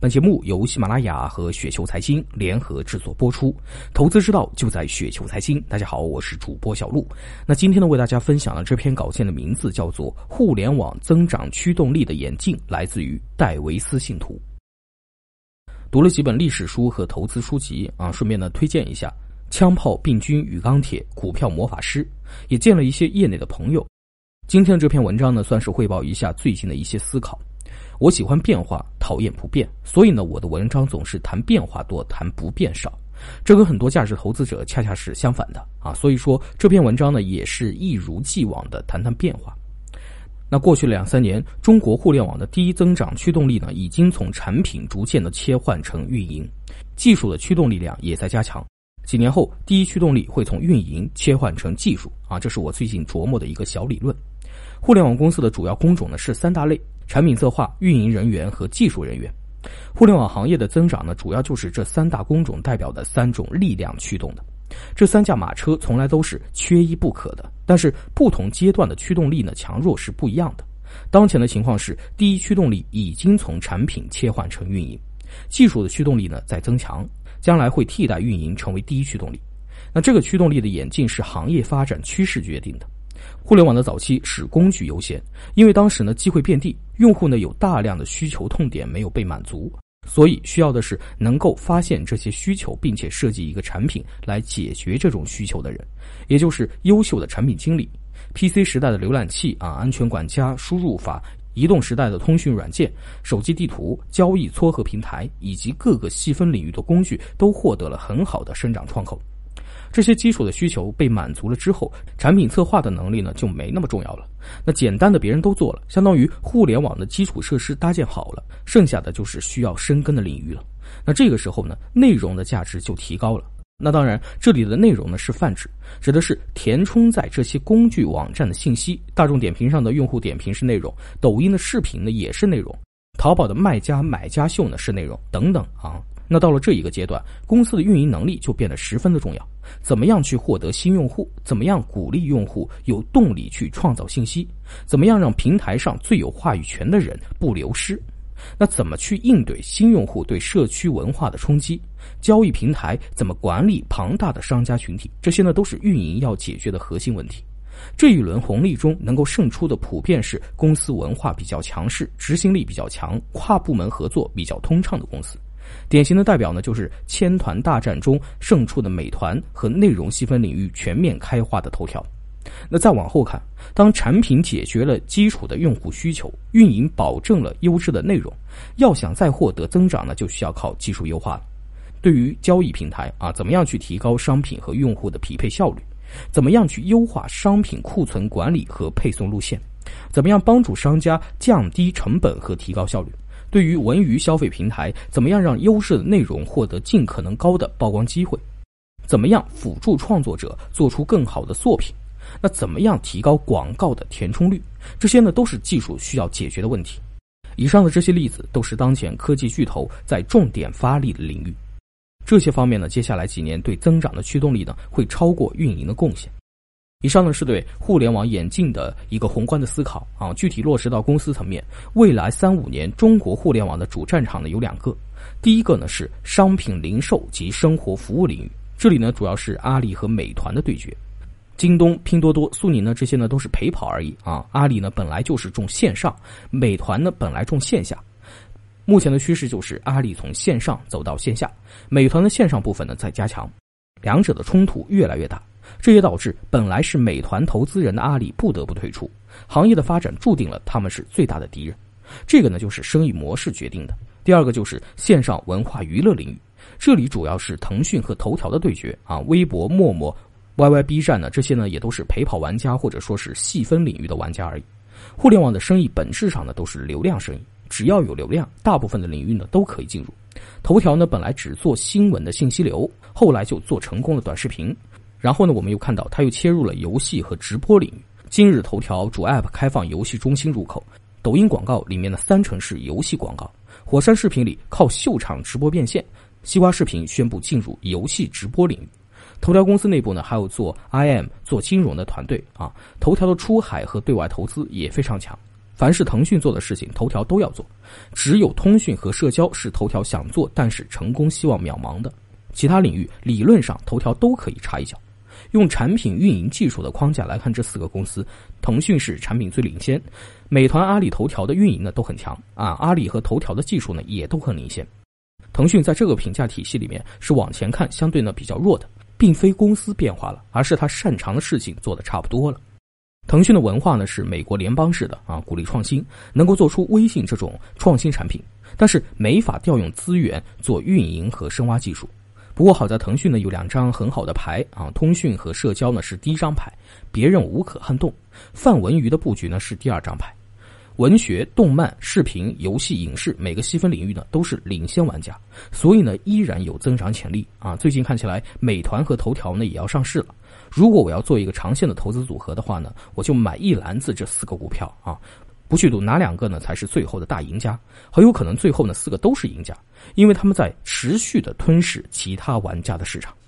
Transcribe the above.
本节目由喜马拉雅和雪球财经联合制作播出，投资之道就在雪球财经。大家好，我是主播小璐。那今天呢，为大家分享的这篇稿件的名字叫做《互联网增长驱动力的演进》，来自于戴维斯信徒。读了几本历史书和投资书籍啊，顺便呢推荐一下《枪炮、病菌与钢铁：股票魔法师》，也见了一些业内的朋友。今天的这篇文章呢，算是汇报一下最近的一些思考。我喜欢变化，讨厌不变，所以呢，我的文章总是谈变化多，谈不变少。这跟很多价值投资者恰恰是相反的啊。所以说这篇文章呢，也是一如既往的谈谈变化。那过去两三年，中国互联网的第一增长驱动力呢，已经从产品逐渐的切换成运营，技术的驱动力量也在加强。几年后，第一驱动力会从运营切换成技术啊，这是我最近琢磨的一个小理论。互联网公司的主要工种呢是三大类。产品策划、运营人员和技术人员，互联网行业的增长呢，主要就是这三大工种代表的三种力量驱动的。这三驾马车从来都是缺一不可的，但是不同阶段的驱动力呢，强弱是不一样的。当前的情况是，第一驱动力已经从产品切换成运营，技术的驱动力呢在增强，将来会替代运营成为第一驱动力。那这个驱动力的演进是行业发展趋势决定的。互联网的早期是工具优先，因为当时呢机会遍地，用户呢有大量的需求痛点没有被满足，所以需要的是能够发现这些需求，并且设计一个产品来解决这种需求的人，也就是优秀的产品经理。PC 时代的浏览器啊，安全管家、输入法；移动时代的通讯软件、手机地图、交易撮合平台以及各个细分领域的工具，都获得了很好的生长窗口。这些基础的需求被满足了之后，产品策划的能力呢就没那么重要了。那简单的别人都做了，相当于互联网的基础设施搭建好了，剩下的就是需要深耕的领域了。那这个时候呢，内容的价值就提高了。那当然，这里的内容呢是泛指，指的是填充在这些工具网站的信息。大众点评上的用户点评是内容，抖音的视频呢也是内容，淘宝的卖家买家秀呢是内容，等等啊。那到了这一个阶段，公司的运营能力就变得十分的重要。怎么样去获得新用户？怎么样鼓励用户有动力去创造信息？怎么样让平台上最有话语权的人不流失？那怎么去应对新用户对社区文化的冲击？交易平台怎么管理庞大的商家群体？这些呢都是运营要解决的核心问题。这一轮红利中能够胜出的普遍是公司文化比较强势、执行力比较强、跨部门合作比较通畅的公司。典型的代表呢，就是千团大战中胜出的美团和内容细分领域全面开花的头条。那再往后看，当产品解决了基础的用户需求，运营保证了优质的内容，要想再获得增长呢，就需要靠技术优化了。对于交易平台啊，怎么样去提高商品和用户的匹配效率？怎么样去优化商品库存管理和配送路线？怎么样帮助商家降低成本和提高效率？对于文娱消费平台，怎么样让优质的内容获得尽可能高的曝光机会？怎么样辅助创作者做出更好的作品？那怎么样提高广告的填充率？这些呢都是技术需要解决的问题。以上的这些例子都是当前科技巨头在重点发力的领域。这些方面呢，接下来几年对增长的驱动力呢，会超过运营的贡献。以上呢是对互联网演进的一个宏观的思考啊，具体落实到公司层面，未来三五年中国互联网的主战场呢有两个，第一个呢是商品零售及生活服务领域，这里呢主要是阿里和美团的对决，京东、拼多多、苏宁呢这些呢都是陪跑而已啊，阿里呢本来就是重线上，美团呢本来重线下，目前的趋势就是阿里从线上走到线下，美团的线上部分呢在加强，两者的冲突越来越大。这也导致本来是美团投资人的阿里不得不退出行业的发展，注定了他们是最大的敌人。这个呢，就是生意模式决定的。第二个就是线上文化娱乐领域，这里主要是腾讯和头条的对决啊。微博、陌陌、YY、B 站呢，这些呢也都是陪跑玩家或者说是细分领域的玩家而已。互联网的生意本质上呢都是流量生意，只要有流量，大部分的领域呢都可以进入。头条呢本来只做新闻的信息流，后来就做成功了短视频。然后呢，我们又看到它又切入了游戏和直播领域。今日头条主 App 开放游戏中心入口，抖音广告里面的三成是游戏广告。火山视频里靠秀场直播变现，西瓜视频宣布进入游戏直播领域。头条公司内部呢，还有做 IM 做金融的团队啊。头条的出海和对外投资也非常强。凡是腾讯做的事情，头条都要做。只有通讯和社交是头条想做但是成功希望渺茫的，其他领域理论上头条都可以插一脚。用产品运营技术的框架来看，这四个公司，腾讯是产品最领先，美团、阿里、头条的运营呢都很强啊，阿里和头条的技术呢也都很领先。腾讯在这个评价体系里面是往前看相对呢比较弱的，并非公司变化了，而是他擅长的事情做的差不多了。腾讯的文化呢是美国联邦式的啊，鼓励创新，能够做出微信这种创新产品，但是没法调用资源做运营和深挖技术。不过好在腾讯呢有两张很好的牌啊，通讯和社交呢是第一张牌，别人无可撼动。范文娱的布局呢是第二张牌，文学、动漫、视频、游戏、影视每个细分领域呢都是领先玩家，所以呢依然有增长潜力啊。最近看起来美团和头条呢也要上市了。如果我要做一个长线的投资组合的话呢，我就买一篮子这四个股票啊，不去赌哪两个呢才是最后的大赢家，很有可能最后呢四个都是赢家，因为他们在持续的吞噬其他玩家的市场。